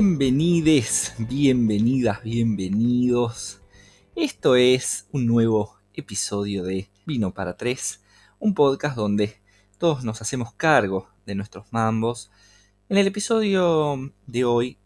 Bienvenides, bienvenidas, bienvenidos. Esto es un nuevo episodio de Vino para Tres, un podcast donde todos nos hacemos cargo de nuestros mambos. En el episodio de hoy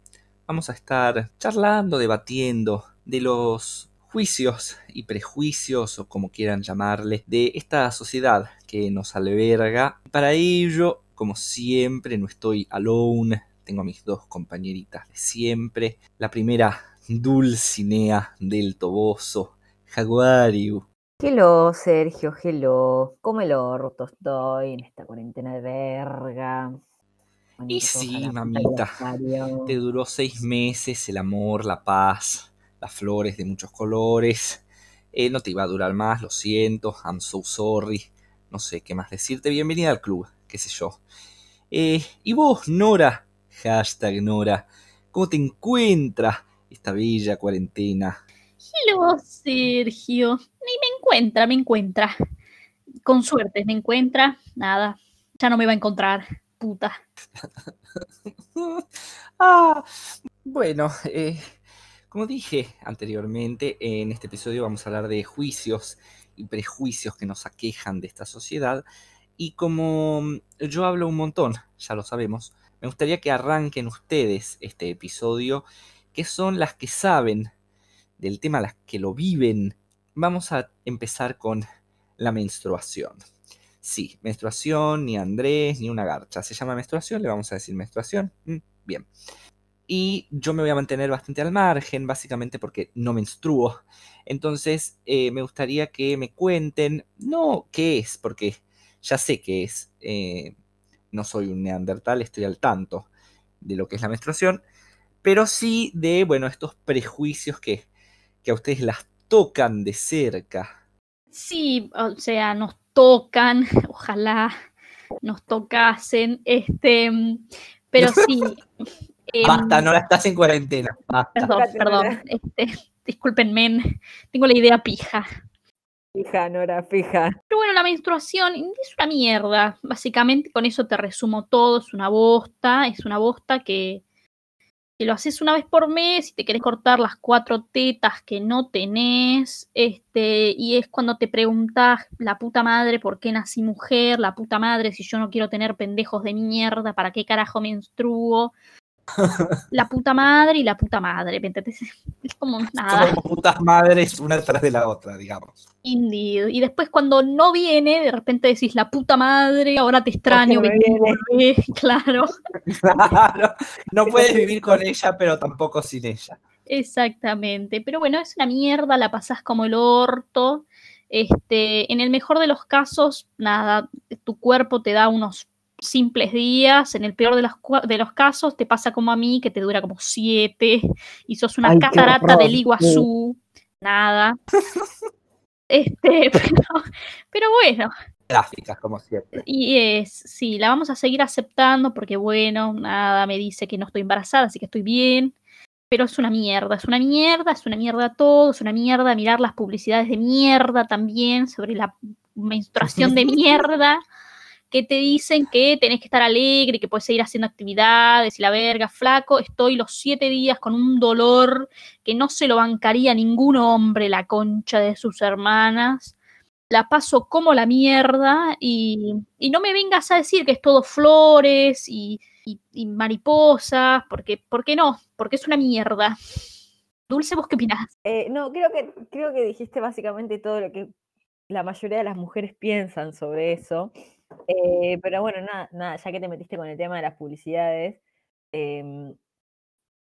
vamos a estar charlando, debatiendo de los juicios y prejuicios, o como quieran llamarle, de esta sociedad que nos alberga. Para ello, como siempre, no estoy alone, tengo a mis dos compañeritas de siempre. La primera, Dulcinea del Toboso, Jaguariu. Hello, Sergio, hello. ¿Cómo el orto estoy en esta cuarentena de verga? Y sí, mamita, te duró seis meses el amor, la paz, las flores de muchos colores. Eh, no te iba a durar más, lo siento, I'm so sorry. No sé qué más decirte. Bienvenida al club, qué sé yo. Eh, y vos, Nora, Hashtag Nora. ¿Cómo te encuentra esta bella cuarentena? Hello, Sergio. Ni me encuentra, me encuentra. Con suerte, me encuentra. Nada. Ya no me va a encontrar. Puta. ah, bueno, eh, como dije anteriormente, en este episodio vamos a hablar de juicios y prejuicios que nos aquejan de esta sociedad. Y como yo hablo un montón, ya lo sabemos, me gustaría que arranquen ustedes este episodio, que son las que saben del tema, las que lo viven. Vamos a empezar con la menstruación. Sí, menstruación, ni Andrés, ni una garcha. Se llama menstruación, le vamos a decir menstruación. Mm, bien. Y yo me voy a mantener bastante al margen, básicamente porque no menstruo. Entonces, eh, me gustaría que me cuenten, no qué es, porque ya sé qué es. Eh, no soy un neandertal, estoy al tanto de lo que es la menstruación, pero sí de, bueno, estos prejuicios que, que a ustedes las tocan de cerca. Sí, o sea, nos tocan, ojalá nos tocasen, este, pero sí. Basta, em, no la estás en cuarentena. Perdón, perdón, este, discúlpenme, tengo la idea pija. Fija, Nora, fija. Pero bueno, la menstruación es una mierda. Básicamente, con eso te resumo todo. Es una bosta. Es una bosta que, que lo haces una vez por mes y te querés cortar las cuatro tetas que no tenés. Este, y es cuando te preguntas, la puta madre, ¿por qué nací mujer? La puta madre, si yo no quiero tener pendejos de mierda, ¿para qué carajo menstruo? La puta madre y la puta madre, Es como nada. como putas madres una detrás de la otra, digamos. Indeed. Y después cuando no viene, de repente decís la puta madre, ahora te extraño, claro. claro. No puedes vivir con ella, pero tampoco sin ella. Exactamente. Pero bueno, es una mierda, la pasás como el orto. Este, en el mejor de los casos, nada, tu cuerpo te da unos simples días, en el peor de los, de los casos te pasa como a mí, que te dura como siete, y sos una catarata del Iguazú, nada. este, pero, bueno. Gráficas, como siempre. Y es, sí, la vamos a seguir aceptando porque, bueno, nada, me dice que no estoy embarazada, así que estoy bien. Pero es una mierda, es una mierda, es una mierda todo, es una mierda mirar las publicidades de mierda también sobre la menstruación de mierda que te dicen que tenés que estar alegre, que puedes seguir haciendo actividades y la verga, flaco, estoy los siete días con un dolor que no se lo bancaría ningún hombre, la concha de sus hermanas. La paso como la mierda y, no me vengas a decir que es todo flores y, mariposas, porque, ¿por qué no? Porque es una mierda. Dulce, ¿vos qué opinás? Eh, no, creo que, creo que dijiste básicamente todo lo que la mayoría de las mujeres piensan sobre eso. Eh, pero bueno, nada, nada, ya que te metiste con el tema de las publicidades, em,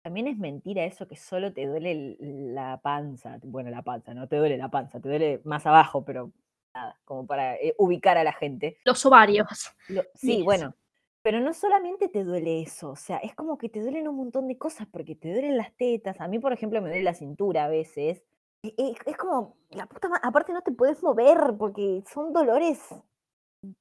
también es mentira eso que solo te duele la panza. Bueno, la panza, no te duele la panza, te duele más abajo, pero nada, como para eh, ubicar a la gente. Los ovarios. sí, bueno. Pero no solamente te duele eso, o sea, es como que te duelen un montón de cosas, porque te duelen las tetas. A mí, por ejemplo, me duele la cintura a veces. es como, la puta aparte no te puedes mover, porque son dolores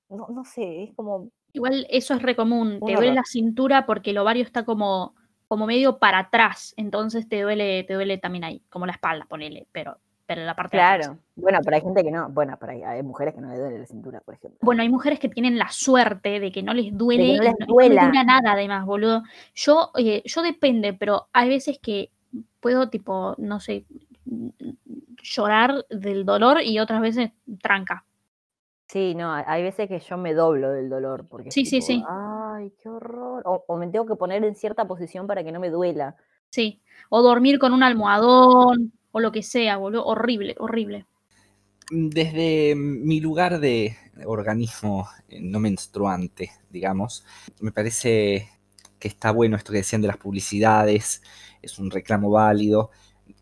no, no sé, es como... Igual eso es re común, te duele la cintura porque el ovario está como, como medio para atrás, entonces te duele, te duele también ahí, como la espalda, ponele, pero pero la parte de atrás. Claro. Bueno, pero hay gente que no. Bueno, pero hay, hay mujeres que no le duele la cintura, por ejemplo. Bueno, hay mujeres que tienen la suerte de que no les duele no les no nada además, boludo. Yo, eh, yo depende, pero hay veces que puedo, tipo, no sé, llorar del dolor y otras veces tranca. Sí, no, hay- veces que yo me doblo del dolor. Porque Sí, sí, tipo, sí. Ay, qué horror. O, o me tengo que poner en cierta posición para que no me duela. Sí. O dormir con un almohadón o lo que sea, boludo. Horrible, horrible. Desde mi lugar de organismo eh, no menstruante, digamos, me parece que está bueno esto que decían de las publicidades, es un reclamo válido.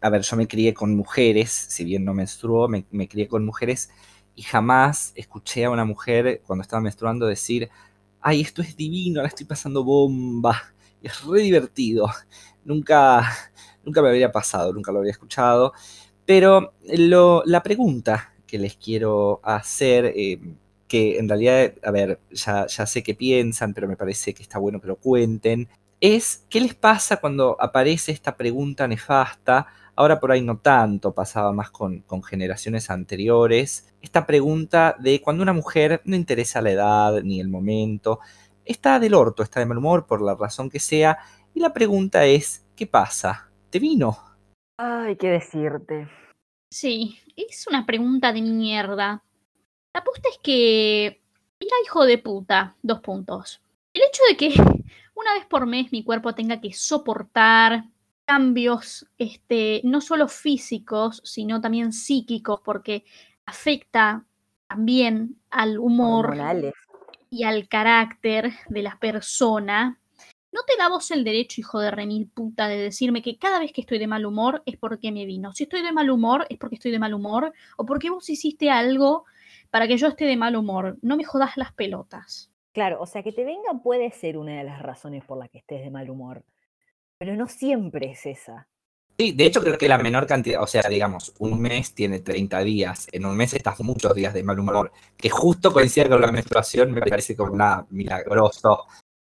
A ver, yo me crié con mujeres, si bien no menstruó, me, me crié con mujeres y jamás escuché a una mujer cuando estaba menstruando decir, ay, esto es divino, la estoy pasando bomba, es re divertido. Nunca, nunca me habría pasado, nunca lo habría escuchado. Pero lo- la pregunta que les quiero hacer, eh, que en realidad, a ver, ya, ya sé qué piensan, pero me parece que está bueno que lo cuenten, es qué les pasa cuando aparece esta pregunta nefasta. Ahora por ahí no tanto, pasaba más con, con generaciones anteriores. Esta pregunta de cuando una mujer no interesa la edad ni el momento, está del orto, está de mal humor por la razón que sea, y la pregunta es, ¿qué pasa? ¿Te vino? Ay, qué decirte. Sí, es una pregunta de mierda. La apuesta es que. Mira, hijo de puta, dos puntos. El hecho de que una vez por mes mi cuerpo tenga que soportar cambios, este, no solo físicos, sino también psíquicos, porque afecta también al humor y al carácter de la persona, no te da vos el derecho, hijo de remil puta, de decirme que cada vez que estoy de mal humor es porque me vino. Si estoy de mal humor es porque estoy de mal humor o porque vos hiciste algo para que yo esté de mal humor. No me jodas las pelotas. Claro, o sea, que te venga puede ser una de las razones por las que estés de mal humor. Pero no siempre es esa. Sí, de hecho creo que la menor cantidad, o sea, digamos, un mes tiene 30 días, en un mes estás muchos días de mal humor, que justo coincide con la menstruación me parece como nada milagroso.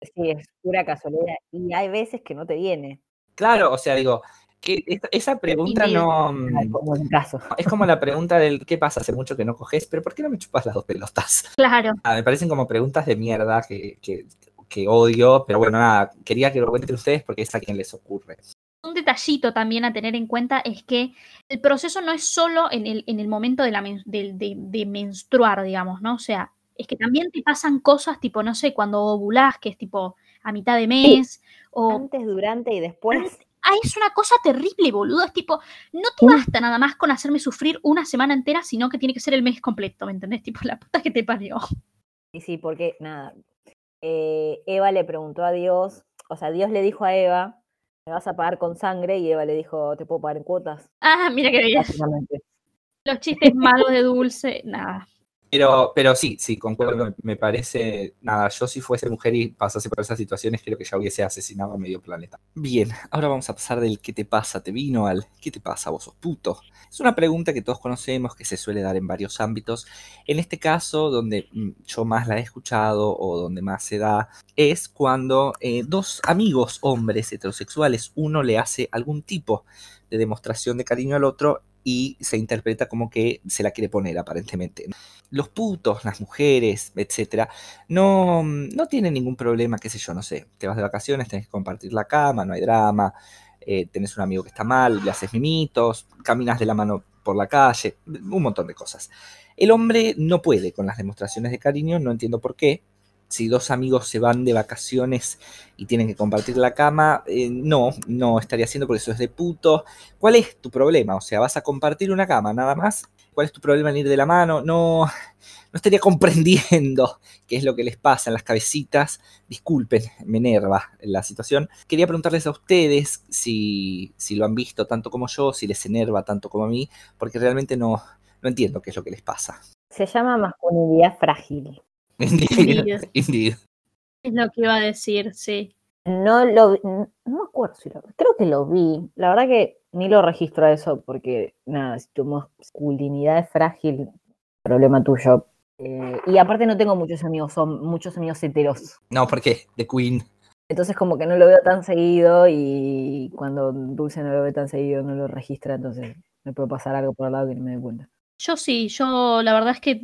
Sí, es pura casualidad. Y hay veces que no te viene. Claro, o sea, digo, que esa- pregunta no... Mm, Como en mi caso. Es como la pregunta del ¿qué pasa? Hace mucho que no coges, pero ¿por qué no me chupas las dos pelotas? Claro. Ah, me parecen como preguntas de mierda que, que, que odio, pero bueno, nada, quería que lo cuenten ustedes porque es a quien les ocurre. Un detallito también a tener en cuenta es que el proceso no es solo en el, en el momento de, la de, de menstruar, digamos, ¿no? O sea, es que también te pasan cosas tipo, no sé, cuando ovulás, que es tipo a mitad de mes, o Antes, durante y después. Ah, es una cosa terrible, boludo. Es tipo, no te basta nada más con hacerme sufrir una semana entera, sino que tiene que ser el mes completo, ¿me entendés? Tipo, la puta que te parió. Y sí, porque nada. Eh, Eva le preguntó a Dios, o sea, Dios le dijo a Eva, me vas a pagar con sangre, y Eva le dijo, te puedo pagar en cuotas. Ah, mira que. Básicamente. Los chistes malos de dulce, nada. Pero, pero sí, sí, concuerdo, me parece, nada, yo si fuese mujer y pasase por esas situaciones, creo que ya hubiese asesinado a medio planeta. Bien, ahora vamos a pasar del ¿qué te pasa? ¿Te vino al ¿qué te pasa? ¿Vos sos puto? Es una pregunta que todos conocemos, que se suele dar en varios ámbitos. En este caso, donde mm, yo más la he escuchado o donde más se da, es cuando eh, dos amigos hombres heterosexuales, uno le hace algún tipo de demostración de cariño al otro y se interpreta como que se la quiere poner aparentemente los putos, las mujeres, etcétera, no, no tienen ningún problema, qué sé yo, no sé, te vas de vacaciones, tenés que compartir la cama, no hay drama, eh, tenés un amigo que está mal, le haces mimitos, caminas de la mano por la calle, un montón de cosas. El hombre no puede con las demostraciones de cariño, no entiendo por qué. Si dos amigos se van de vacaciones y tienen que compartir la cama, eh, no, no estaría haciendo porque eso es de puto. ¿Cuál es tu problema? O sea, vas a compartir una cama, nada más. ¿Cuál es tu problema en ir de la mano? No, no estaría comprendiendo qué es lo que les pasa en las cabecitas. Disculpen, me enerva la situación. Quería preguntarles a ustedes si, si lo han visto tanto como yo, si les enerva tanto como a mí, porque realmente no, no entiendo qué es lo que les pasa. Se llama masculinidad frágil. Es lo que iba a decir, sí. No lo vi, no me acuerdo si lo creo que lo vi. La verdad que ni lo registro a eso porque, nada, si tu masculinidad es frágil, problema tuyo. Eh, y aparte no tengo muchos amigos, son muchos amigos heteros. No, porque The Queen. Entonces como que no lo veo tan seguido y cuando Dulce no lo ve tan seguido no lo registra, entonces me puede pasar algo por al lado que ni me doy cuenta. Yo sí, yo la verdad es que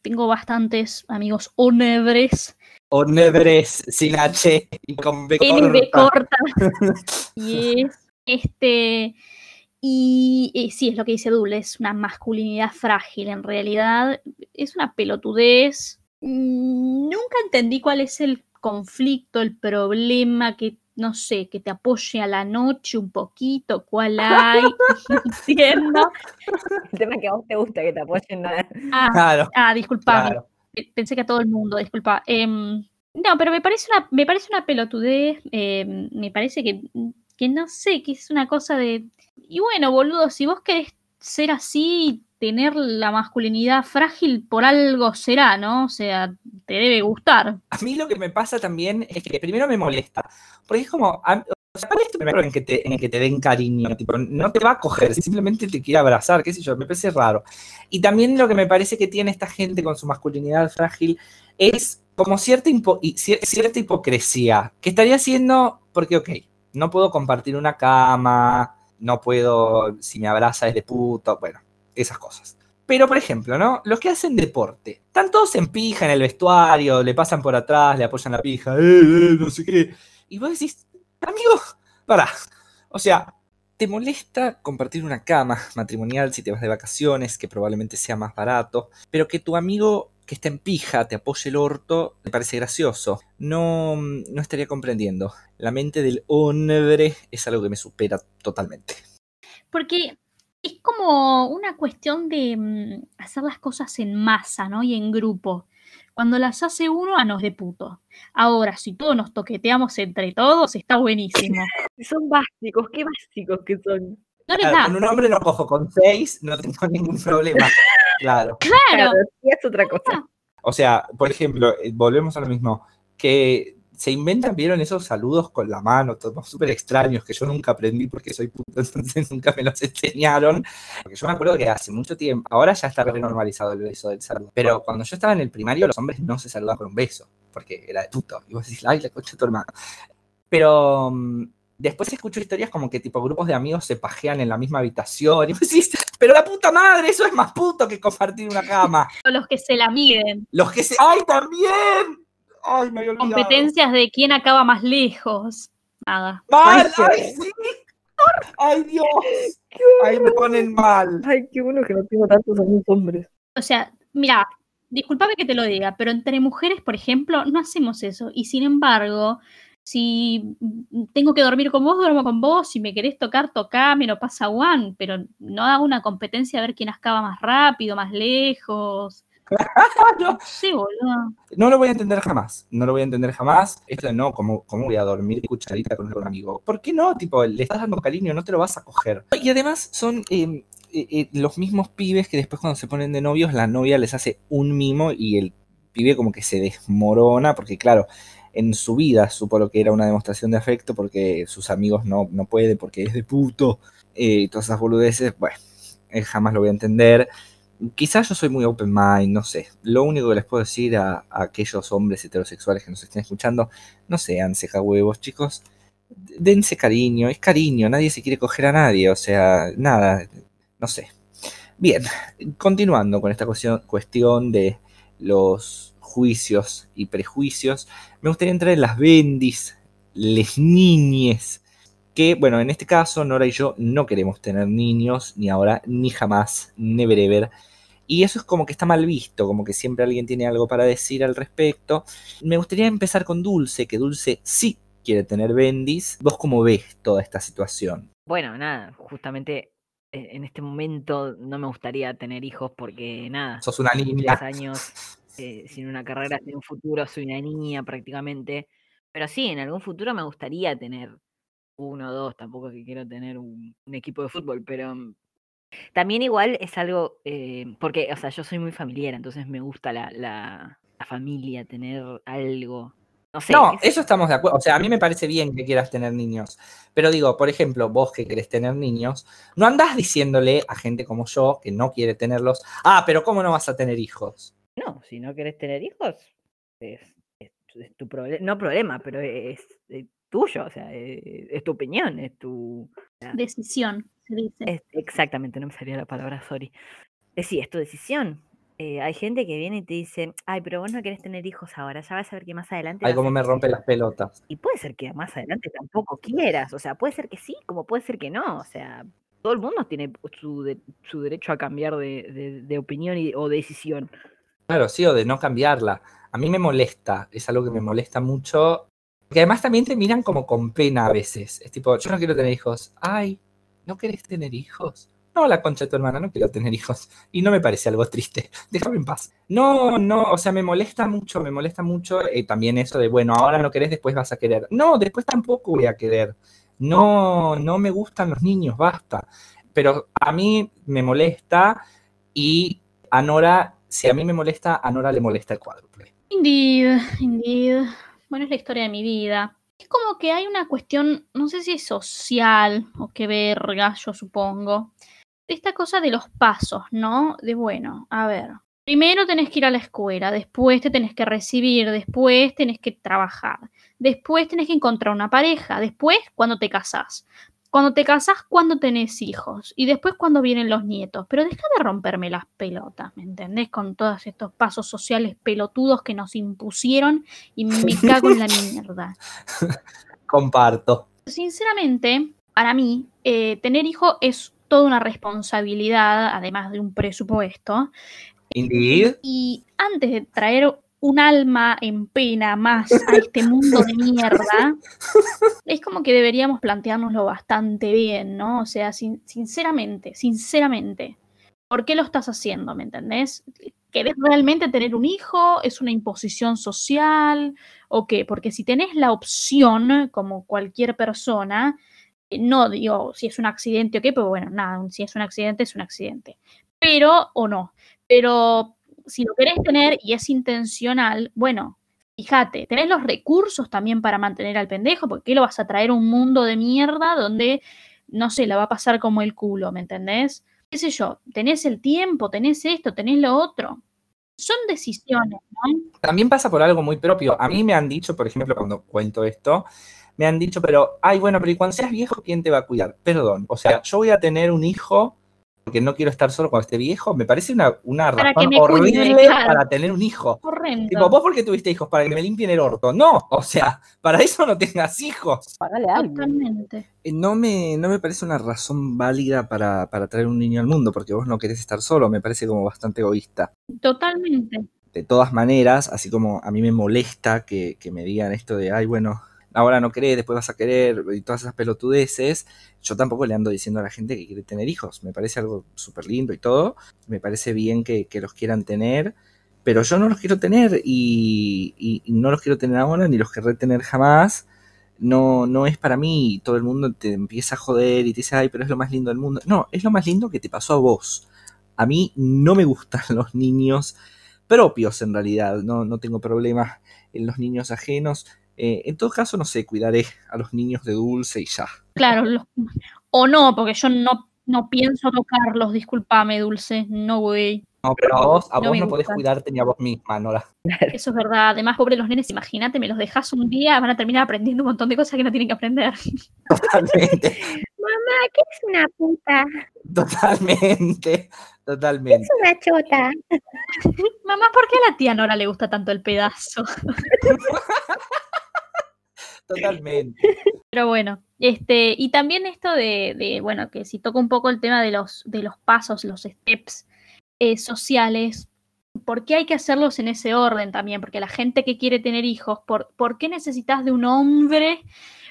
tengo bastantes amigos onebres. Onebres sin H y con B corta. corta. y es este. Y eh, sí, es lo que dice Dule, es una masculinidad frágil. En realidad, es una pelotudez. Mm, Nunca entendí cuál es el conflicto, el problema que, no sé, que te apoye a la noche un poquito, cuál hay. Entiendo. El tema es que a vos te gusta que te apoyen. ¿no? Ah, Claro, ah, disculpame. claro. Eh, Pensé que a todo el mundo, disculpa. Em, no, pero me parece una, me parece una pelotudez. em, me parece que, que no sé, que es una cosa de. Y bueno, boludo, si vos querés ser así, tener la masculinidad frágil, por algo será, ¿no? O sea, te debe gustar. A mí lo que me pasa también es que primero me molesta, porque es como, o sea, ¿cuál es tu primero en que te, en que te den cariño? Tipo, no te va a coger, simplemente te quiere abrazar, qué sé yo, me parece raro. Y también lo que me parece que tiene esta gente con su masculinidad frágil es como cierta, cierta hipocresía, que estaría haciendo, porque, ok, no puedo compartir una cama, no puedo, si me abraza es de puto, bueno, esas cosas. Pero, por ejemplo, ¿no? Los que hacen deporte, están todos en pija en el vestuario, le pasan por atrás, le apoyan la pija, eh, eh, no sé qué. Y vos decís, amigo, pará. O sea, ¿te molesta compartir una cama matrimonial si te vas de vacaciones, que probablemente sea más barato, pero que tu amigo que está en pija te apoye el orto, me parece gracioso? No, no estaría comprendiendo. La mente del hombre es algo que me supera totalmente. Porque es como una cuestión de mm, hacer las cosas en masa, ¿no? Y en grupo. Cuando las hace uno, a nos de puto. Ahora, si todos nos toqueteamos entre todos, está buenísimo. Son básicos, qué básicos que son. No les Claro, da. con un hombre no cojo, con seis no tengo ningún problema. Claro. Claro. sí, es otra cosa. O sea, por ejemplo, eh, volvemos a lo mismo, que se inventan, vieron esos saludos con la mano, todos súper extraños, que yo nunca aprendí porque soy puto, entonces nunca me los enseñaron. Porque yo me acuerdo que hace mucho tiempo, ahora ya está renormalizado el beso del saludo, pero cuando yo estaba en el primario, los hombres no se saludaban con un beso, porque era de puto, y vos decís, ay, la concha de tu hermano. Pero mm, después escucho historias como que tipo grupos de amigos se pajean en la misma habitación, y vos decís, pero la puta madre, eso es más puto que compartir una cama. Los que se la miden. Los que se. ¡Ay, también! ¡Ay, me había olvidado! Competencias de quién acaba más lejos. Nada. ¡Mal! Ay, ¡Ay, sí! ¡Ay, Dios! ¡Ay, me ponen mal! Ay, qué bueno que no tengo tantos amigos hombres. O sea, mira, discúlpame que te lo diga, pero entre mujeres, por ejemplo, no hacemos eso. Y sin embargo, si tengo que dormir con vos, duermo con vos. Si me querés tocar, tocame, no pasa one. Pero no hago una competencia a ver quién acaba más rápido, más lejos. No, Sí, boludo. no lo voy a entender jamás. No lo voy a entender jamás. Esto de no, ¿cómo, cómo voy a dormir cucharita con un amigo? ¿Por qué no? Tipo, le estás dando cariño, no te lo vas a coger. Y además son eh, eh, eh, los mismos pibes que después cuando se ponen de novios, la novia les hace un mimo y el pibe como que se desmorona, porque claro, en su vida supo lo que era una demostración de afecto porque sus amigos no, no pueden, porque es de puto, eh, y todas esas boludeces, bueno, eh, jamás lo voy a entender. Quizás yo soy muy open mind, no sé. Lo único que les puedo decir a, aquellos hombres heterosexuales que nos estén escuchando, no sean huevos, chicos. Dense cariño, es cariño, nadie se quiere coger a nadie, o sea, nada, no sé. Bien, continuando con esta cuestión, cuestión de los juicios y prejuicios, me gustaría entrar en las bendis, les niñes, que, bueno, en este caso, Nora y yo no queremos tener niños, ni ahora, ni jamás, never ever. Y eso es como que está mal visto, como que siempre alguien tiene algo para decir al respecto. Me gustaría empezar con Dulce, que Dulce sí quiere tener bendis. ¿Vos cómo ves toda esta situación? Bueno, nada, justamente eh, en este momento no me gustaría tener hijos porque nada, Sos una niña. años eh, sin una carrera, sin un futuro, soy una niña prácticamente. Pero sí, en algún futuro me gustaría tener uno o dos, tampoco que quiero tener un, un equipo de fútbol, pero mm, también igual es algo, eh, porque, o sea, yo soy muy familiar, entonces me gusta la, la, la familia, tener algo. No sé, No, es- eso estamos de acuerdo. O sea, a mí me parece bien que quieras tener niños. Pero digo, por ejemplo, vos que querés tener niños, no andás diciéndole a gente como yo que no quiere tenerlos, ah, pero ¿cómo no vas a tener hijos? No, si no querés tener hijos, es, es tu- es tu problema, no problema, pero es, tuyo, o sea, eh, es tu opinión, es tu... Decisión. se dice. Es- exactamente, no me salía la palabra, sorry. Eh, sí, es tu decisión. Eh, hay gente que viene y te dice, ay, pero vos no querés tener hijos ahora, ya vas a ver que más adelante... Ay, cómo me querer". rompe las pelotas. Y puede ser que más adelante tampoco quieras, o sea, puede ser que sí, como puede ser que no, o sea, todo el mundo tiene su, de- su derecho a cambiar de, de- de opinión y- o decisión. Claro, sí, o de no cambiarla. A mí me molesta, es algo que me molesta mucho. Porque además también te miran como con pena a veces. Es tipo, yo no quiero tener hijos. Ay, ¿no querés tener hijos? No, la concha de tu hermana, no quiero tener hijos. Y no me parece algo triste. Déjame en paz. No, no, o sea, me molesta mucho, me molesta mucho eh, también eso de, bueno, ahora no querés, después vas a querer. No, después tampoco voy a querer. No, no me gustan los niños, basta. Pero a mí me molesta y a Nora, si a mí me molesta, a Nora le molesta el cuádruple. Indeed, indeed. Bueno, es la historia de mi vida. Es como que hay una cuestión, no sé si es social o qué verga, yo supongo. Esta cosa de los pasos, ¿no? De bueno, a ver. Primero tenés que ir a la escuela, después te tenés que recibir, después tenés que trabajar, después tenés que encontrar una pareja, después cuando te casás. Cuando te casás, cuando tenés hijos. Y después cuando vienen los nietos. Pero deja de romperme las pelotas, ¿me entendés? Con todos estos pasos sociales pelotudos que nos impusieron y me cago en la mierda. Comparto. Sinceramente, para mí, eh, tener hijos es toda una responsabilidad, además de un presupuesto. Indeed. Y antes de traer un alma en pena más a este mundo de mierda, es como que deberíamos planteárnoslo bastante bien, ¿no? O sea, sin- sinceramente, sinceramente, ¿por qué lo estás haciendo? ¿Me entendés? ¿Querés realmente tener un hijo? ¿Es una imposición social? ¿O qué? Porque si tenés la opción, como cualquier persona, eh, no digo si es un accidente o qué, pero bueno, nada, si es un accidente, es un accidente. Pero, o no, pero si lo querés tener y es intencional, bueno, fíjate, tenés los recursos también para mantener al pendejo, porque ¿qué lo vas a traer a un mundo de mierda donde, no sé, la va a pasar como el culo, ¿me entendés? ¿Qué sé yo? Tenés el tiempo, tenés esto, tenés lo otro. Son decisiones, ¿no? También pasa por algo muy propio. A mí me han dicho, por ejemplo, cuando cuento esto, me han dicho, pero, ay, bueno, pero ¿y cuando seas viejo, quién te va a cuidar? Perdón. O sea, yo voy a tener un hijo porque no quiero estar solo cuando esté viejo. Me parece una, una razón cuide, horrible para tener un hijo. Horrendo. Tipo, vos porque tuviste hijos para que me limpien el orto. No, o sea, para eso no tengas hijos. Pagale a alguien. Totalmente. Eh, No me, no me parece una razón válida para, para traer un niño al mundo, porque vos no querés estar solo, me parece como bastante egoísta. Totalmente. De todas maneras, así como a mí me molesta que, que me digan esto de, ay, bueno, ahora no querés, después vas a querer, y todas esas pelotudeces, yo tampoco le ando diciendo a la gente que quiere tener hijos. Me parece algo súper lindo y todo, me parece bien que, que los quieran tener, pero yo no los quiero tener y, y- y no los quiero tener ahora, ni los querré tener jamás. No, no es para mí, todo el mundo te empieza a joder y te dice, ay, pero es lo más lindo del mundo. No, es lo más lindo que te pasó a vos. A mí no me gustan los niños propios en realidad, no, no tengo problemas en los niños ajenos. Eh, en todo caso, no sé, cuidaré a los niños de dulce y ya. Claro, los- o no, porque yo no, no pienso tocarlos, discúlpame, Dulce, no güey. No, pero a vos, a No vos no podés cuidarte ni a vos misma, Nora. Eso es verdad. Además, pobre los nenes, imagínate, me los dejas un día, van a terminar aprendiendo un montón de cosas que no tienen que aprender. Totalmente, Mamá, ¿qué es una puta? totalmente, totalmente. Es una chota. Mamá, ¿por qué a la tía Nora le gusta tanto el pedazo? Totalmente. Pero bueno, este, y también esto de, de, bueno, que si toca un poco el tema de los, de los pasos, los steps eh, sociales, ¿por qué hay que hacerlos en ese orden también? Porque la gente que quiere tener hijos, ¿por, ¿por qué necesitas de un hombre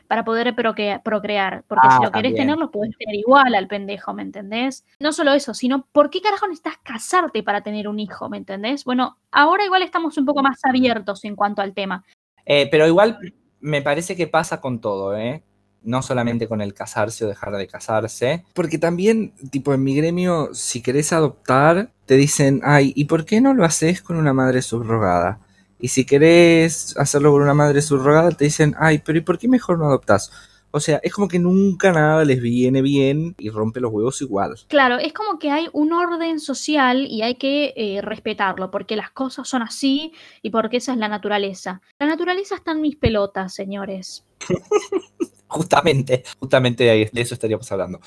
para poder procrea- procrear? Porque Ah, si lo querés tener, lo podés tener igual al pendejo, ¿me entendés? No solo eso, sino ¿por qué carajo necesitas casarte para tener un hijo, ¿me entendés? Bueno, ahora igual estamos un poco más abiertos en cuanto al tema. Eh, pero igual me parece que pasa con todo, ¿eh? No solamente con el casarse o dejar de casarse. Porque también, tipo, en mi gremio, si querés adoptar, te dicen, ay, ¿y por qué no lo haces con una madre subrogada? Y si querés hacerlo con una madre subrogada, te dicen, ay, pero ¿y por qué mejor no adoptás? O sea, es como que nunca nada les viene bien y rompe los huevos igual. Claro, es como que hay un orden social y hay que eh, respetarlo, porque las cosas son así y porque esa es la naturaleza. La naturaleza está en mis pelotas, señores. justamente, justamente de eso estaríamos hablando.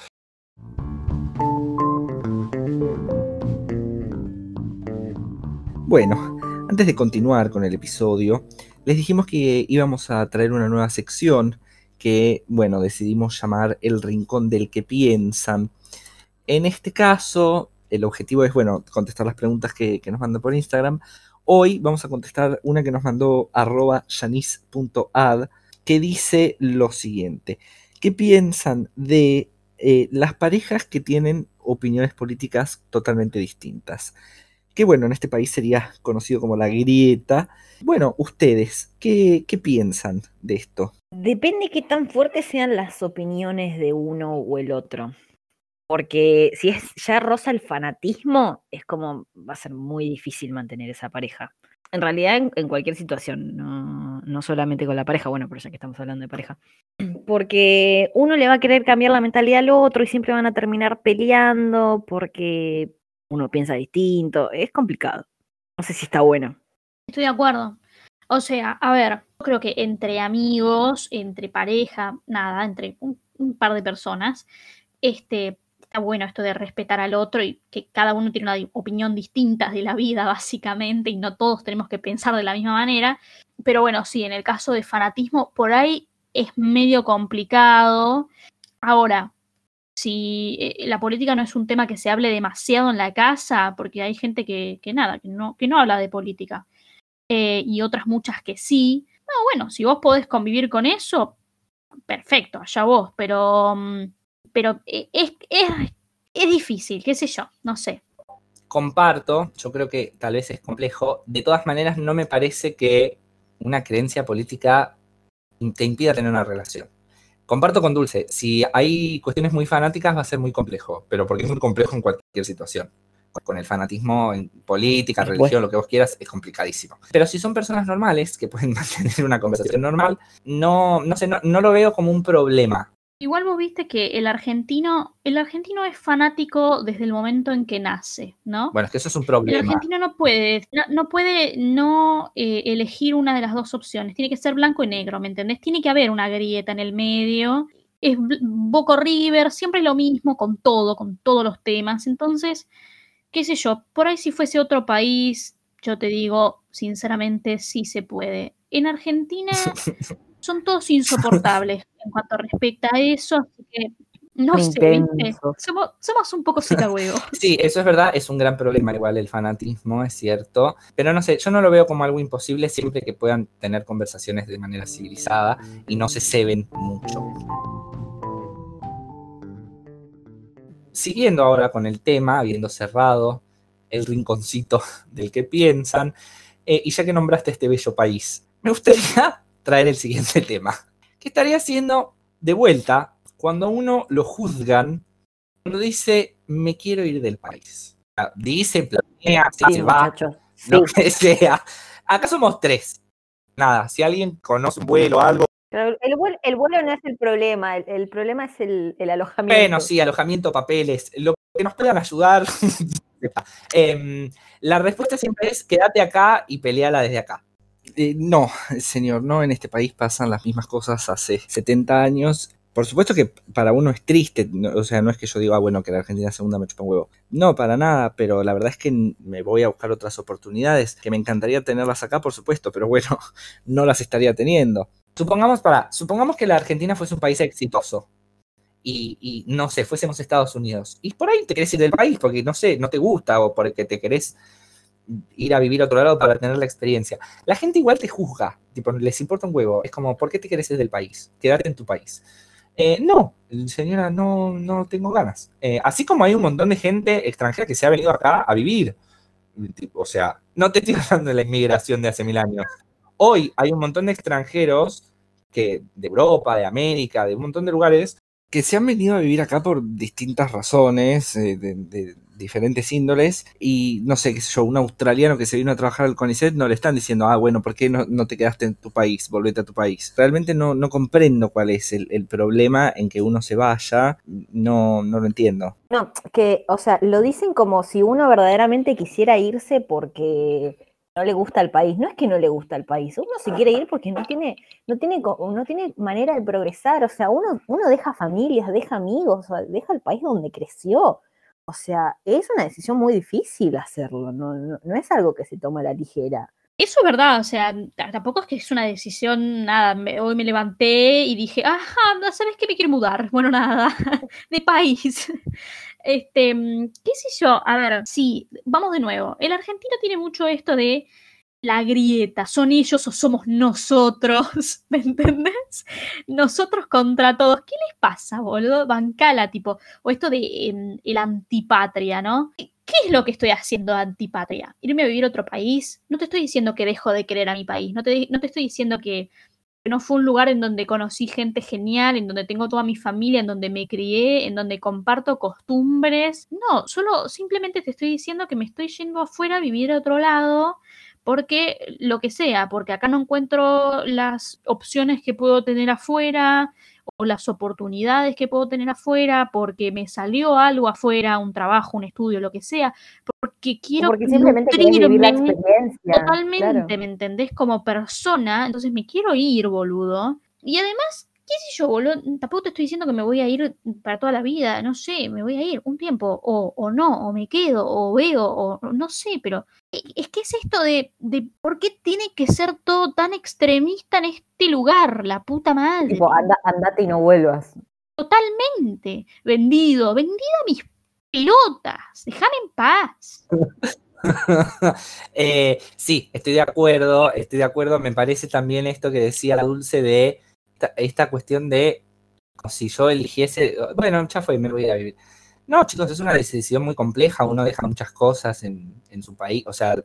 Bueno, antes de continuar con el episodio, les dijimos que íbamos a traer una nueva sección que, bueno, decidimos llamar El Rincón del que piensan. En este caso, el objetivo es, bueno, contestar las preguntas que, que nos mandan por Instagram. Hoy vamos a contestar una que nos mandó arroba yanis.ad, que dice lo siguiente. ¿Qué piensan de eh, las parejas que tienen opiniones políticas totalmente distintas? Que bueno, en este país sería conocido como la grieta. Bueno, ustedes, ¿qué, qué piensan de esto? Depende qué tan fuertes sean las opiniones de uno o el otro. Porque si es ya rosa el fanatismo, es como va a ser muy difícil mantener esa pareja. En realidad, en, en cualquier situación, no, no solamente con la pareja, bueno, pero ya que estamos hablando de pareja. Porque uno le va a querer cambiar la mentalidad al otro y siempre van a terminar peleando porque uno piensa distinto. Es complicado. No sé si está bueno. Estoy de acuerdo. O sea, a ver, yo creo que entre amigos, entre pareja, nada, entre un, par de personas, este, está bueno esto de respetar al otro y que cada uno tiene una opinión distinta de la vida, básicamente, y no todos tenemos que pensar de la misma manera. Pero bueno, sí, en el caso de fanatismo, por ahí es medio complicado. Ahora, si eh, la política no es un tema que se hable demasiado en la casa, porque hay gente que, nada, que no, que no habla de política, eh, y otras muchas que sí. No, bueno, si vos podés convivir con eso, perfecto, allá vos, pero, mm, pero eh, es, es, es difícil, qué sé yo, no sé. Comparto, yo creo que tal vez es complejo. De todas maneras, no me parece que una creencia política te impida tener una relación. Comparto con Dulce, si hay cuestiones muy fanáticas va a ser muy complejo, pero porque es muy complejo en cualquier situación. Con el fanatismo en política, religión, lo que vos quieras, es complicadísimo. Pero si son personas normales que pueden mantener una conversación normal, no, no sé, no, no lo veo como un problema. Igual vos viste que el argentino, el argentino es fanático desde el momento en que nace, ¿no? Bueno, es que eso es un El problema. argentino no puede, no, no puede no eh, elegir una de las dos opciones. Tiene que ser blanco y negro, ¿me entendés? Tiene que haber una grieta en el medio. Es bl- Boca o River, siempre lo mismo con todo, con todos los temas. Entonces, qué sé yo, por ahí si fuese otro país, yo te digo, sinceramente, sí se puede. En Argentina son todos insoportables en cuanto respecta a eso, así que no sé, ¿viste? Intensos. Somos, somos un poco huevo. Sí, eso es verdad, es un gran problema igual el fanatismo, es cierto. Pero no sé, yo no lo veo como algo imposible siempre que puedan tener conversaciones de manera civilizada y no se ceben mucho. Siguiendo ahora con el tema, habiendo cerrado el rinconcito del que piensan, eh, y ya que nombraste este bello país, me gustaría traer el siguiente tema. ¿Qué estaría haciendo de vuelta cuando uno lo juzgan cuando dice me quiero ir del país? Dice, planea, se Sí, va, muchachos. Sí. lo que sea. Acá somos tres. Nada, si alguien conoce un vuelo o algo, el, vuelo, el vuelo no es el problema, el, el problema es el, el alojamiento. bueno, sí, alojamiento, papeles, lo que nos puedan ayudar. Em, la respuesta siempre es quédate acá y peleala desde acá. Eh, no, señor, no en este país pasan las mismas cosas hace 70 años. Por supuesto que para uno es triste, no- o sea, no es que yo diga, ah, bueno, que la Argentina segunda me chupa un huevo. No, para nada, pero la verdad es que me voy a buscar otras oportunidades, que me encantaría tenerlas acá, por supuesto, pero bueno, no las estaría teniendo. Supongamos, para, supongamos que la Argentina fuese un país exitoso y, y, no sé, fuésemos Estados Unidos. Y por ahí te querés ir del país porque, no sé, no te gusta o porque te querés ir a vivir a otro lado para tener la experiencia. La gente igual te juzga, tipo, les importa un huevo. Es como, ¿por qué te querés ir del país? Quédate en tu país. Eh, no, señora, no, no tengo ganas. Eh, así como hay un montón de gente extranjera que se ha venido acá a vivir. O sea, no te estoy hablando de la inmigración de hace mil años. Hoy hay un montón de extranjeros que de Europa, de América, de un montón de lugares que se han venido a vivir acá por distintas razones, eh, de, de diferentes índoles, y no sé, qué sé yo, un australiano que se vino a trabajar al CONICET no le están diciendo, ah, bueno, ¿por qué no, no te quedaste en tu país? Volvete a tu país. Realmente no, no comprendo cuál es el, el problema en que uno se vaya, no, no lo entiendo. No, que, o sea, lo dicen como si uno verdaderamente quisiera irse porque no le gusta el país. No es que no le gusta el país, uno se quiere ir porque no tiene, no tiene, no tiene manera de progresar. O sea, uno, uno deja familias, deja amigos, deja el país donde creció. O sea, es una decisión muy difícil hacerlo, no, no, no es algo que se toma a la ligera. Eso es verdad, o sea, tampoco es que es una decisión, nada, hoy me levanté y dije, ajá, ¿sabes qué? Me quiero mudar. Bueno, nada, de país. Este, mm, qué sé yo, a ver, sí, vamos de nuevo. El argentino tiene mucho esto de la grieta, son ellos o somos nosotros, ¿me entendés? Nosotros contra todos. ¿Qué les pasa, boludo? Bancala, tipo, o esto de em, el antipatria, ¿no? ¿Qué es lo que estoy haciendo antipatria? ¿Irme a vivir a otro país? No te estoy diciendo que dejo de querer a mi país, no te, no te estoy diciendo que no fue un lugar en donde conocí gente genial, en donde tengo toda mi familia, en donde me crié, en donde comparto costumbres. No, solo simplemente te estoy diciendo que me estoy yendo afuera a vivir a otro lado porque lo que sea, porque acá no encuentro las opciones que puedo tener afuera o las oportunidades que puedo tener afuera, porque me salió algo afuera, un trabajo, un estudio, lo que sea, porque quiero Porque simplemente vivir la experiencia. Totalmente, claro. ¿me entendés? Como persona, entonces me quiero ir, boludo. Y además, qué sé yo, boludo, tampoco te estoy diciendo que me voy a ir para toda la vida, no sé, me voy a ir un tiempo, o, o no, o me quedo, o veo, o no sé, pero e- es que es esto de, de por qué tiene que ser todo tan extremista en este lugar, la puta madre. Tipo, anda, andate y no vuelvas. Totalmente, vendido, vendido a mis pelotas, déjame en paz. Eh, sí, estoy de acuerdo, estoy de acuerdo. Me parece también esto que decía la Dulce de esta, cuestión de si yo eligiese, bueno, ya fue, me voy a vivir. No, chicos, es una decisión muy compleja. Uno deja muchas cosas en, en su país, o sea,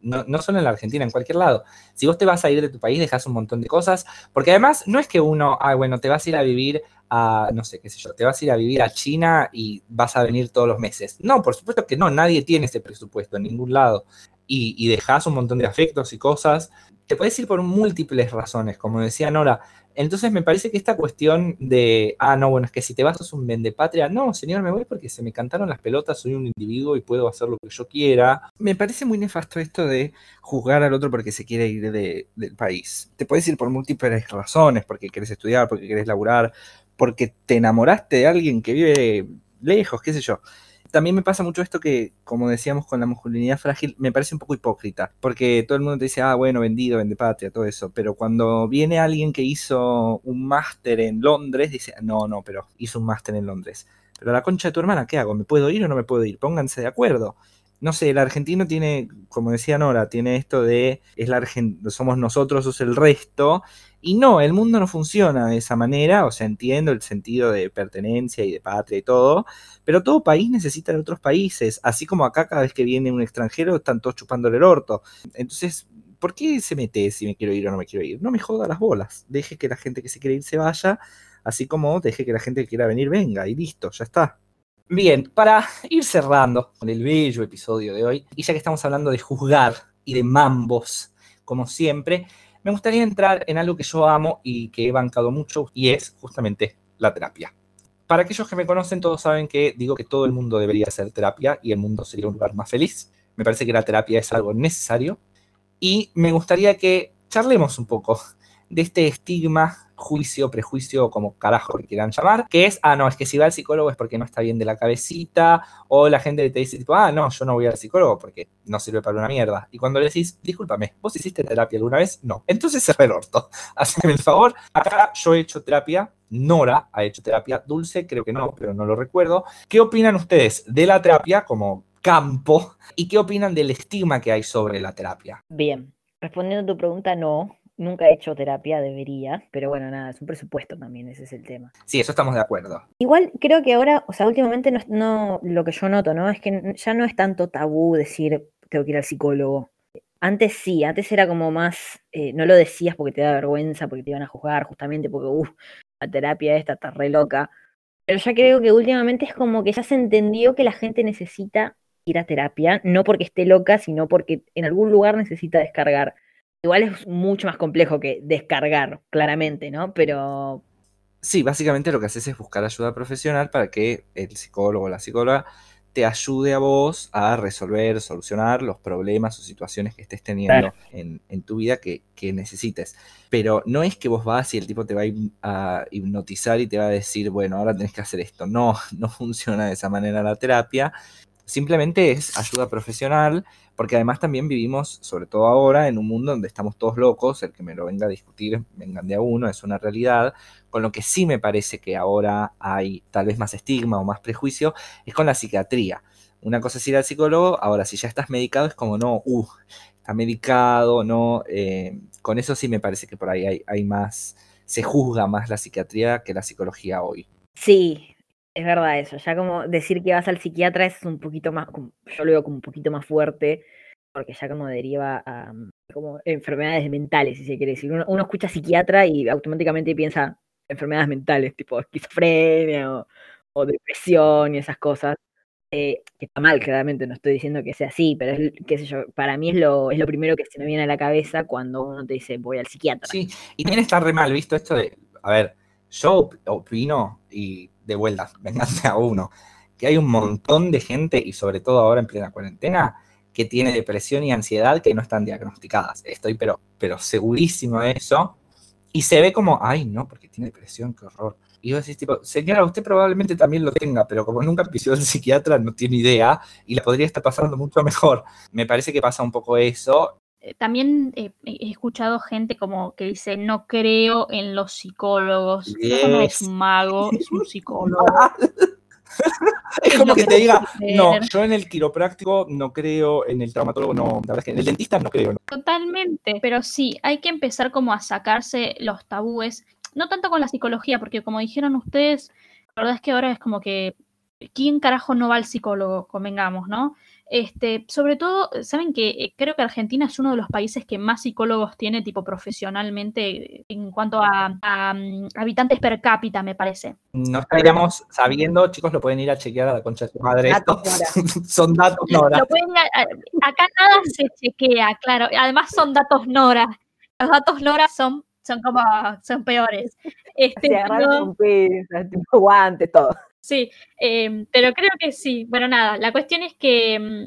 no, no solo en la Argentina, en cualquier lado. Si vos te vas a ir de tu país, dejas un montón de cosas, porque además no es que uno, ah, bueno, te vas a ir a vivir a, no sé, qué sé yo, te vas a ir a vivir a China y vas a venir todos los meses. No, por supuesto que no, nadie tiene ese presupuesto en ningún lado. Y, y dejas un montón de afectos y cosas. Te puedes ir por múltiples razones, como decía Nora. Entonces me parece que esta cuestión de, ah, no, bueno, es que si te vas sos un vendepatria. No, señor, me voy porque se me cantaron las pelotas, soy un individuo y puedo hacer lo que yo quiera. Me parece muy nefasto esto de juzgar al otro porque se quiere ir de- del país. Te puedes ir por múltiples razones, porque querés estudiar, porque querés laburar, porque te enamoraste de alguien que vive lejos, qué sé yo. También me pasa mucho esto que, como decíamos con la masculinidad frágil, me parece un poco hipócrita, porque todo el mundo te dice, ah, bueno, vendido, vende patria, todo eso, pero cuando viene alguien que hizo un máster en Londres, dice, no, no, pero hizo un máster en Londres. Pero la concha de tu hermana, ¿qué hago? ¿Me puedo ir o no me puedo ir? Pónganse de acuerdo. No sé, el argentino tiene, como decía Nora, tiene esto de, es la Argen- somos nosotros, sos el resto, y no, el mundo no funciona de esa manera, o sea, entiendo el sentido de pertenencia y de patria y todo, pero todo país necesita de otros países, así como acá cada vez que viene un extranjero están todos chupándole el orto. Entonces, ¿por qué se mete si me quiero ir o no me quiero ir? No me joda las bolas, deje que la gente que se quiere ir se vaya, así como deje que la gente que quiera venir venga y listo, ya está. Bien, para ir cerrando con el bello episodio de hoy, y ya que estamos hablando de juzgar y de mambos, como siempre, me gustaría entrar en algo que yo amo y que he bancado mucho, y es justamente la terapia. Para aquellos que me conocen, todos saben que digo que todo el mundo debería hacer terapia y el mundo sería un lugar más feliz. Me parece que la terapia es algo necesario y me gustaría que charlemos un poco de este estigma, juicio, prejuicio, como carajo que quieran llamar, que es, ah, no, es que si va al psicólogo es porque no está bien de la cabecita, o la gente te dice, tipo, ah, no, yo no voy al psicólogo porque no sirve para una mierda. Y cuando le decís, discúlpame, ¿vos hiciste terapia alguna vez? No. Entonces cerré el orto. Haceme el favor. Acá yo he hecho terapia, Nora ha hecho terapia, Dulce creo que no, pero no lo recuerdo. ¿Qué opinan ustedes de la terapia como campo y qué opinan del estigma que hay sobre la terapia? Bien, respondiendo a tu pregunta, no. Nunca he hecho terapia, debería, pero bueno, nada, es un presupuesto también, ese es el tema. Sí, eso estamos de acuerdo. Igual creo que ahora, o sea, últimamente no, no- lo que yo noto, ¿no? Es que ya no es tanto tabú decir tengo que ir al psicólogo. Antes sí, antes era como más, eh, no lo decías porque te da vergüenza, porque te iban a juzgar, justamente porque, uff, la terapia esta está re loca. Pero ya creo que últimamente es como que ya se entendió que la gente necesita ir a terapia, no porque esté loca, sino porque en algún lugar necesita descargar. Igual es mucho más complejo que descargar, claramente, ¿no? Pero Sí, básicamente lo que haces es buscar ayuda profesional para que el psicólogo o la psicóloga te ayude a vos a resolver, solucionar los problemas o situaciones que estés teniendo en, en, tu vida que, que, necesites. Pero no es que vos vas y el tipo te va a hipnotizar y te va a decir, bueno, ahora tenés que hacer esto. No, no funciona de esa manera la terapia. Simplemente es ayuda profesional, porque además también vivimos, sobre todo ahora, en un mundo donde estamos todos locos, el que me lo venga a discutir, vengan de a uno, es una realidad, con lo que sí me parece que ahora hay tal vez más estigma o más prejuicio, es con la psiquiatría. Una cosa es ir al psicólogo, ahora si ya estás medicado es como no, uh, está medicado, no, eh, con eso sí me parece que por ahí hay, hay más, se juzga más la psiquiatría que la psicología hoy. Sí, es verdad eso, ya como decir que vas al psiquiatra es un poquito más, yo lo veo como un poquito más fuerte, porque ya como deriva a como enfermedades mentales, si se quiere decir. Uno, escucha psiquiatra y automáticamente piensa enfermedades mentales, tipo esquizofrenia o, depresión y esas cosas. Eh, que está mal, claramente, no estoy diciendo que sea así, pero es, qué sé yo, para mí es lo, es lo primero que se me viene a la cabeza cuando uno te dice voy al psiquiatra. Sí, y también está re mal visto esto de, a ver, yo opino y de vuelta, venganse a uno, que hay un montón de gente, y sobre todo ahora en plena cuarentena, que tiene depresión y ansiedad que no están diagnosticadas. Estoy pero, pero segurísimo de eso. Y se ve como, ay, no, porque tiene depresión, qué horror. Y vos decís, tipo, señora, usted probablemente también lo tenga, pero como nunca pisó el psiquiatra, no tiene idea y la podría estar pasando mucho mejor. Me parece que pasa un poco eso. Eh, también he escuchado gente como que dice, no creo en los psicólogos. No es un mago, es un psicólogo. es como que te diga, no, yo en el quiropráctico no creo, en el traumatólogo no, la verdad es que en el dentista no creo. Totalmente, pero sí, hay que empezar como a sacarse los tabúes, no tanto con la psicología, porque como dijeron ustedes, la verdad es que ahora es como que, ¿quién carajo no va al psicólogo? Convengamos, ¿no? Este, sobre todo, saben que eh, creo que Argentina es uno de los países que más psicólogos tiene, tipo profesionalmente, en cuanto a, mm, habitantes per cápita, me parece. No estaríamos sabiendo, chicos, lo pueden ir a chequear a la concha de su madre. son datos Nora. acá nada se chequea, claro. Además son datos Nora. Los datos Nora son son como, son peores. Este, se agarran tipo guante, todo. Sí, em, pero creo que sí. Bueno, nada, la cuestión es que mm,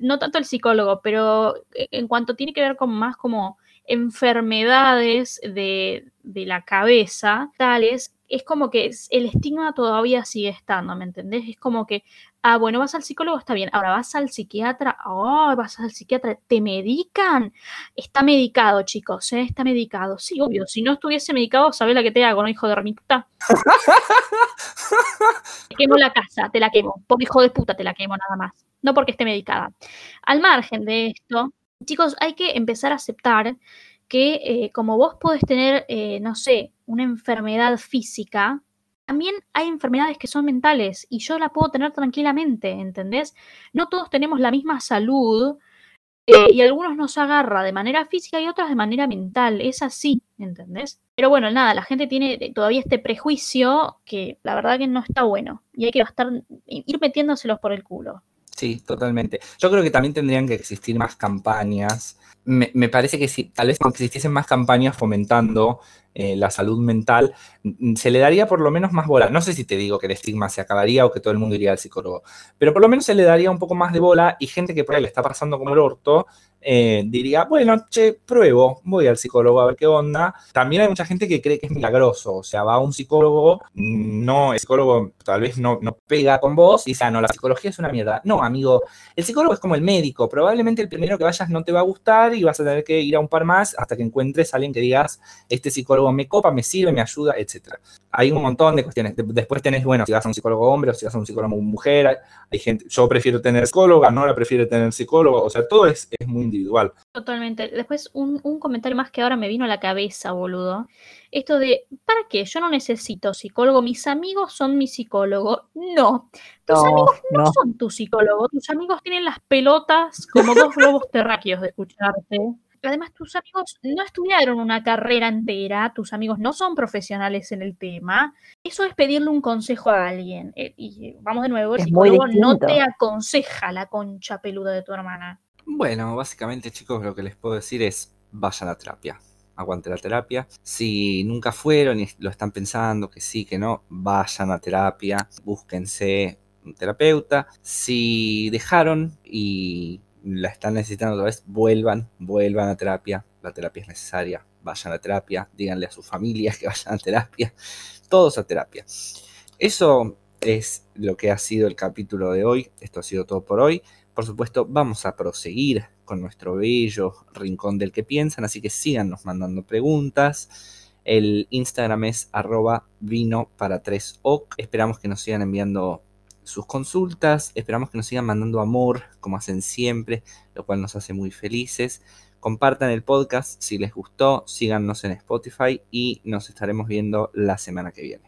no tanto el psicólogo, pero e, en cuanto tiene que ver con más como enfermedades de, de la cabeza, tales, es como que el estigma todavía sigue estando, ¿me entendés? Es como que Ah, bueno, vas al psicólogo, está bien. Ahora vas al psiquiatra. Oh, vas al psiquiatra. ¿Te medican? Está medicado, chicos, ¿eh? Está medicado. Sí, obvio. Si no estuviese medicado, ¿sabes la que te hago, no, hijo de remita? te quemo la casa, te la quemo. Por hijo de puta te la quemo nada más. No porque esté medicada. Al margen de esto, chicos, hay que empezar a aceptar que eh, como vos podés tener, eh, no sé, una enfermedad física, también hay enfermedades que son mentales y yo la puedo tener tranquilamente, ¿entendés? No todos tenemos la misma salud eh, y algunos nos agarra de manera física y otros de manera mental, es así, ¿entendés? Pero bueno, nada, la gente tiene todavía este prejuicio que la verdad que no está bueno y hay que estar, ir metiéndoselos por el culo. Sí, totalmente. Yo creo que también tendrían que existir más campañas. Me, parece que si tal vez existiesen más campañas fomentando eh, la salud mental, se le daría por lo menos más bola. No sé si te digo que el estigma se acabaría o que todo el mundo iría al psicólogo, pero por lo menos se le daría un poco más de bola y gente que por ahí le está pasando como el orto, eh, diría, bueno, che, pruebo, voy al psicólogo a ver qué onda. También hay mucha gente que cree que es milagroso, o sea, va a un psicólogo, no, el psicólogo tal vez no, no pega con vos y dice, ah, no, la psicología es una mierda. No, amigo, el psicólogo es como el médico, probablemente el primero que vayas no te va a gustar y vas a tener que ir a un par más hasta que encuentres a alguien que digas, este psicólogo me copa, me sirve, me ayuda, etc. Hay un montón de cuestiones. Después tenés, bueno, si vas a un psicólogo hombre o si vas a un psicólogo mujer, hay gente, yo prefiero tener psicóloga, no la prefiere tener psicólogo, o sea, todo es, es muy individual. Totalmente. Después, un, un, comentario más que ahora me vino a la cabeza, boludo. Esto de, ¿para qué? Yo no necesito psicólogo. Mis amigos son mi psicólogo. No. Tus amigos no, no, son tu psicólogo. Tus amigos tienen las pelotas como dos globos terráqueos de escucharte. Además, tus amigos no estudiaron una carrera entera, tus amigos no son profesionales en el tema. Eso es pedirle un consejo a alguien. Eh, y vamos de nuevo, el psicólogo no te aconseja la concha peluda de tu hermana. Bueno, básicamente chicos, lo que les puedo decir es vayan a terapia. Aguante la terapia. Si nunca fueron y lo están pensando que sí, que no, vayan a terapia, búsquense, un terapeuta. Si dejaron y la están necesitando otra vez, vuelvan, vuelvan a terapia. La terapia es necesaria. Vayan a terapia, díganle a sus familias que vayan a terapia. Todos a terapia. Eso es lo que ha sido el capítulo de hoy. Esto ha sido todo por hoy. Por supuesto, vamos a proseguir con nuestro bello rincón del que piensan, así que síganos mandando preguntas. El Instagram es arroba vino para 3 oc. Esperamos que nos sigan enviando sus consultas, esperamos que nos sigan mandando amor, como hacen siempre, lo cual nos hace muy felices. Compartan el podcast si les gustó, síganos en Spotify y nos estaremos viendo la semana que viene.